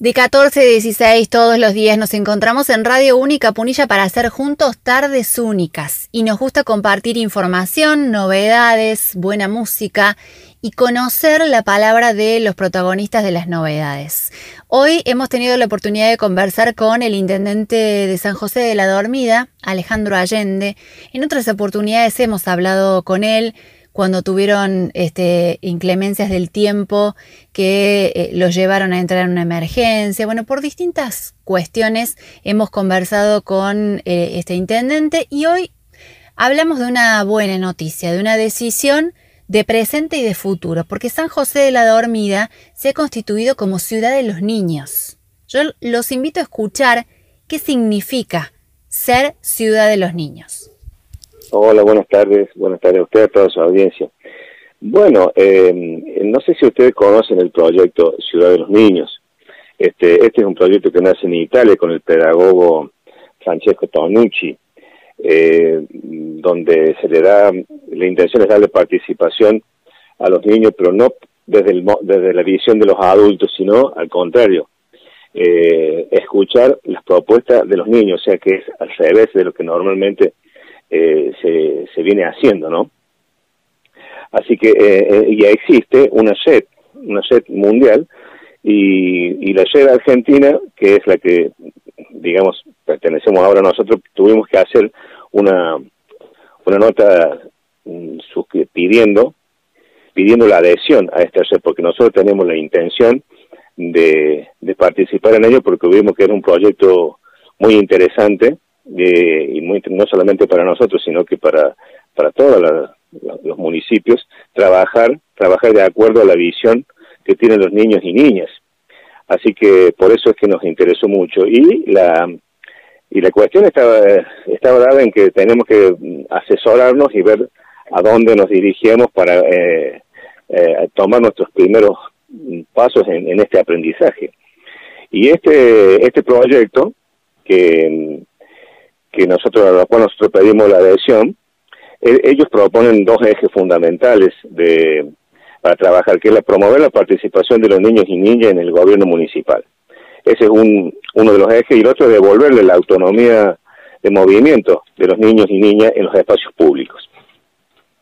De 14 a 16 todos los días nos encontramos en Radio Única Punilla para hacer juntos tardes únicas y nos gusta compartir información, novedades, buena música y conocer la palabra de los protagonistas de las novedades. Hoy hemos tenido la oportunidad de conversar con el intendente de San José de la Dormida, Alejandro Allende. En otras oportunidades hemos hablado con él cuando tuvieron este, inclemencias del tiempo que eh, los llevaron a entrar en una emergencia. Bueno, por distintas cuestiones hemos conversado con eh, este intendente y hoy hablamos de una buena noticia, de una decisión de presente y de futuro, porque San José de la Dormida se ha constituido como ciudad de los niños. Yo los invito a escuchar qué significa ser ciudad de los niños. Hola, buenas tardes. Buenas tardes a usted, a toda su audiencia. Bueno, eh, no sé si ustedes conocen el proyecto Ciudad de los Niños. Este, este es un proyecto que nace en Italia con el pedagogo Francesco Tonucci, eh, donde se le da, la intención es darle participación a los niños, pero no desde, el, desde la visión de los adultos, sino al contrario, eh, escuchar las propuestas de los niños, o sea que es al revés de lo que normalmente eh, se, se, viene haciendo, ¿no? Así que eh, eh, ya existe una SED, una SED mundial, y, y la SED argentina, que es la que, digamos, pertenecemos ahora nosotros, tuvimos que hacer una, una nota mm, pidiendo pidiendo la adhesión a esta SED, porque nosotros tenemos la intención de, de participar en ello, porque vimos que era un proyecto muy interesante, eh, y muy, no solamente para nosotros, sino que para, para todos los municipios, trabajar, trabajar de acuerdo a la visión que tienen los niños y niñas. Así que por eso es que nos interesó mucho. Y la, y la cuestión estaba, estaba dada en que tenemos que asesorarnos y ver a dónde nos dirigíamos para eh, eh, tomar nuestros primeros pasos en, en, este aprendizaje. Y este, este proyecto, que que nosotros, a la cual nosotros pedimos la adhesión, e, ellos proponen dos ejes fundamentales de, para trabajar, que es la, promover la participación de los niños y niñas en el gobierno municipal. Ese es un, uno de los ejes, y el otro es devolverle la autonomía de movimiento de los niños y niñas en los espacios públicos.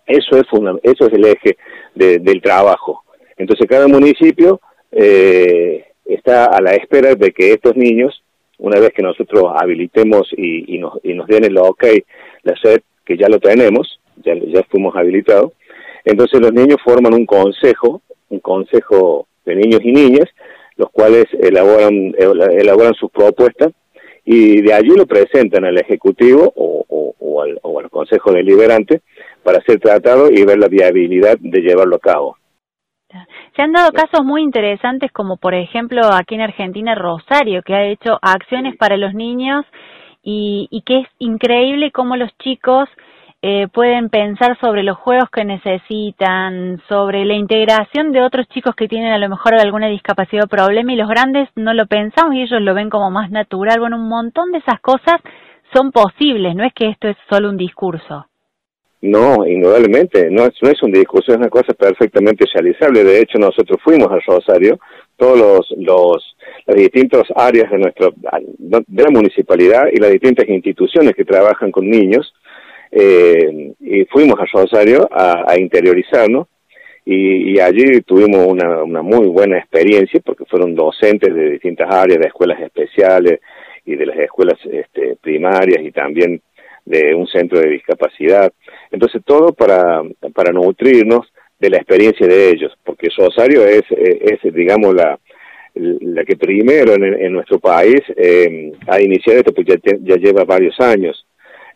Eso es, eso es el eje del trabajo. Entonces cada municipio eh, está a la espera de que estos niños una vez que nosotros habilitemos y, y, nos, y nos den el ok, la SED, que ya lo tenemos, ya, ya fuimos habilitados, entonces los niños forman un consejo, un consejo de niños y niñas, los cuales elaboran, elaboran sus propuestas y de allí lo presentan al Ejecutivo o, o, al, o al Consejo Deliberante para ser tratado y ver la viabilidad de llevarlo a cabo. Se han dado casos muy interesantes como por ejemplo aquí en Argentina Rosario, que ha hecho acciones para los niños y, y que es increíble cómo los chicos eh, pueden pensar sobre los juegos que necesitan, sobre la integración de otros chicos que tienen a lo mejor alguna discapacidad o problema y los grandes no lo pensamos y ellos lo ven como más natural. Bueno, un montón de esas cosas son posibles, no es que esto es solo un discurso. No, indudablemente, no es, no es un discurso, es una cosa perfectamente realizable. De hecho, nosotros fuimos a Rosario, todos los, los las distintas áreas de nuestro de la municipalidad y las distintas instituciones que trabajan con niños, eh, y fuimos a Rosario a, a interiorizarnos y, y, allí tuvimos una, una muy buena experiencia porque fueron docentes de distintas áreas, de escuelas especiales y de las escuelas este, primarias y también de un centro de discapacidad. Entonces, todo para, para nutrirnos de la experiencia de ellos, porque Rosario es, es digamos, la, la que primero en, en nuestro país eh, ha iniciado esto, porque ya, lleva varios años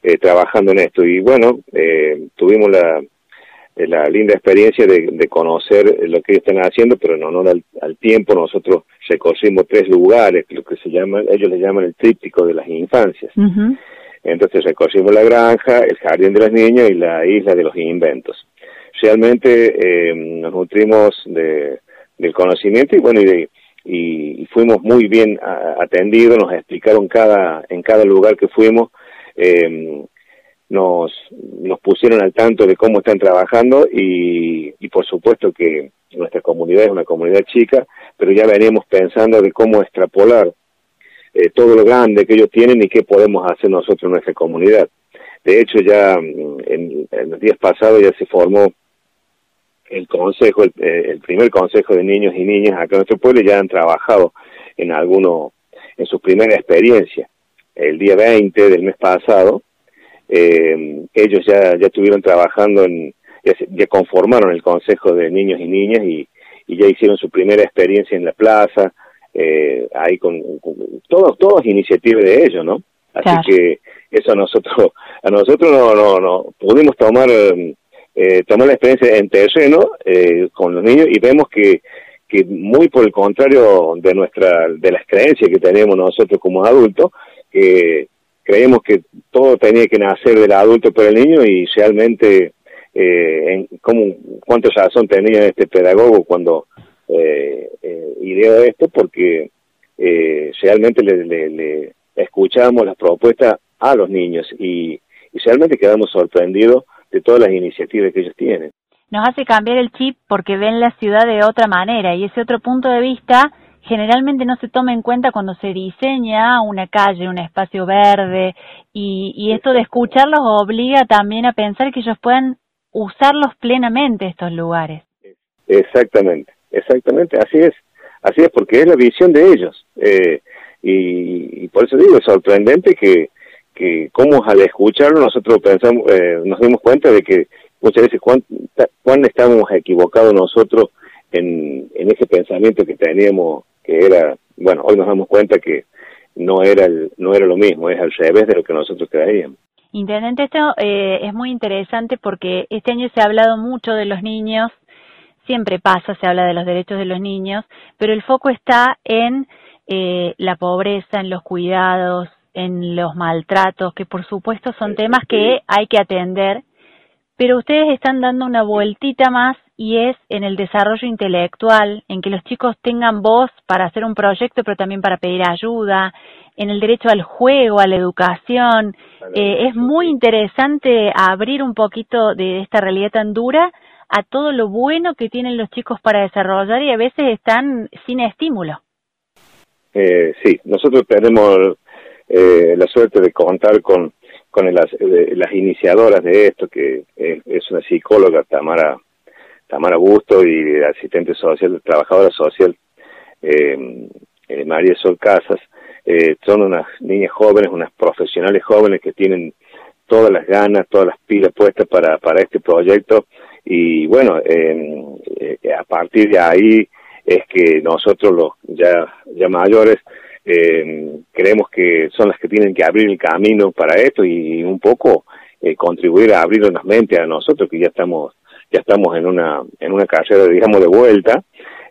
eh, trabajando en esto. Y bueno, eh, tuvimos la, la linda experiencia de, conocer lo que ellos están haciendo, pero en honor al, al, tiempo nosotros recorrimos tres lugares, lo que se llama, ellos le llaman el tríptico de las infancias. Entonces recorrimos la granja, el jardín de las niñas y la isla de los inventos. Realmente eh, nos nutrimos de, del conocimiento y bueno, y, y, y fuimos muy bien atendidos, nos explicaron cada, en cada lugar que fuimos eh, nos, nos pusieron al tanto de cómo están trabajando y, y por supuesto que nuestra comunidad es una comunidad chica, pero ya veníamos pensando de cómo extrapolar eh, todo lo grande que ellos tienen y qué podemos hacer nosotros en nuestra comunidad. De hecho, ya mm, en, los días pasados ya se formó el consejo, el, eh, el, primer consejo de niños y niñas acá en nuestro pueblo ya han trabajado en alguno, en su primera experiencia. El día 20 del mes pasado, eh, ellos ya, ya estuvieron trabajando en, ya, conformaron el consejo de niños y niñas y, y ya hicieron su primera experiencia en la plaza, eh, ahí con, todos todas iniciativas de ellos, ¿no? Así que eso a nosotros a nosotros no no no pudimos tomar eh, tomar la experiencia en terreno eh, con los niños y vemos que que muy por el contrario de nuestra de las creencias que tenemos nosotros como adultos que creemos que todo tenía que nacer del adulto para el niño y realmente eh, en cómo cuánta razón tenía este pedagogo cuando eh, eh, ideó esto porque eh, realmente le, le, le, escuchamos las propuestas a los niños y, y realmente quedamos sorprendidos de todas las iniciativas que ellos tienen. Nos hace cambiar el chip porque ven la ciudad de otra manera y ese otro punto de vista generalmente no se toma en cuenta cuando se diseña una calle, un espacio verde y, y esto de escucharlos obliga también a pensar que ellos puedan usarlos plenamente estos lugares. Exactamente. Exactamente, así es, así es, porque es la visión de ellos. Eh, y, por eso digo, es sorprendente que, que como al escucharlo nosotros pensamos, eh, nos dimos cuenta de que muchas veces cuán, cuán estamos equivocados nosotros en, en ese pensamiento que teníamos, que era, bueno, hoy nos damos cuenta que no era, el, no era lo mismo, es al revés de lo que nosotros creíamos. Intendente, esto eh, es muy interesante porque este año se ha hablado mucho de los niños siempre pasa, se habla de los derechos de los niños, pero el foco está en eh, la pobreza, en los cuidados, en los maltratos, que por supuesto son temas que hay que atender, pero ustedes están dando una vueltita más y es en el desarrollo intelectual, en que los chicos tengan voz para hacer un proyecto, pero también para pedir ayuda, en el derecho al juego, a la educación. Eh, es muy interesante abrir un poquito de esta realidad tan dura a todo lo bueno que tienen los chicos para desarrollar y a veces están sin estímulo. Eh, sí, nosotros tenemos eh, la suerte de contar con, con las, las iniciadoras de esto, que es una psicóloga, Tamara, Tamara Busto, y asistente social, trabajadora social, eh, eh, María Sol Casas. Eh, son unas niñas jóvenes, unas profesionales jóvenes que tienen todas las ganas, todas las pilas puestas para, para este proyecto. Y bueno, eh, a partir de ahí es que nosotros los ya, ya mayores eh, creemos que son las que tienen que abrir el camino para esto y un poco eh, contribuir a abrir las mentes a nosotros que ya estamos ya estamos en una en una carrera digamos de vuelta.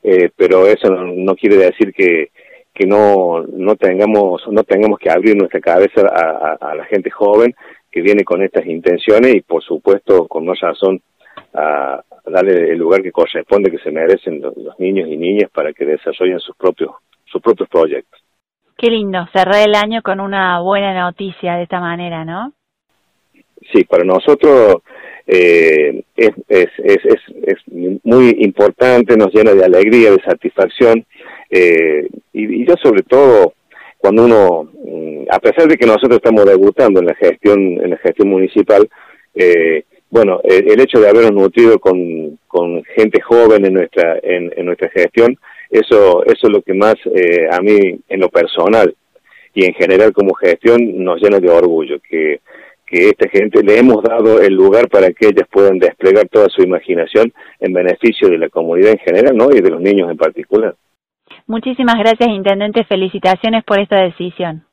Eh, pero eso no, quiere decir que que no no tengamos no tengamos que abrir nuestra cabeza a la gente joven que viene con estas intenciones y por supuesto con más razón a, darle el lugar que corresponde, que se merecen los, niños y niñas para que desarrollen sus propios, sus propios proyectos. Qué lindo, cerrar el año con una buena noticia de esta manera, ¿no? Sí, para nosotros eh, es, es, es, es, muy importante, nos llena de alegría, de satisfacción, eh, y, y yo sobre todo cuando uno, mm, a pesar de que nosotros estamos debutando en la gestión, en la gestión municipal, eh, bueno, el, hecho de habernos nutrido con, gente joven en nuestra, en, en nuestra gestión, eso, eso es lo que más eh, a mí en lo personal y en general como gestión nos llena de orgullo, que, que esta gente le hemos dado el lugar para que ellas puedan desplegar toda su imaginación en beneficio de la comunidad en general, ¿no? Y de los niños en particular. Muchísimas gracias, Intendente. Felicitaciones por esta decisión.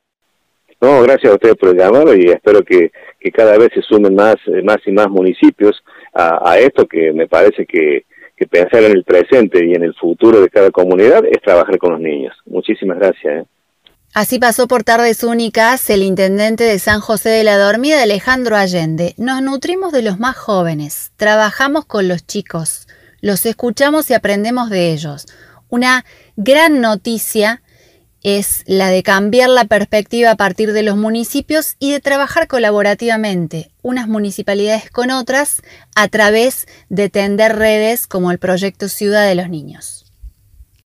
No, gracias a ustedes por el llamado y espero que, que cada vez se sumen más, eh, más y más municipios a, a esto que me parece que, que pensar en el presente y en el futuro de cada comunidad es trabajar con los niños. Muchísimas gracias. ¿eh? Así pasó por tardes únicas el intendente de San José de la Dormida, Alejandro Allende. Nos nutrimos de los más jóvenes, trabajamos con los chicos, los escuchamos y aprendemos de ellos. Una gran noticia es la de cambiar la perspectiva a partir de los municipios y de trabajar colaborativamente unas municipalidades con otras a través de tender redes como el proyecto Ciudad de los Niños.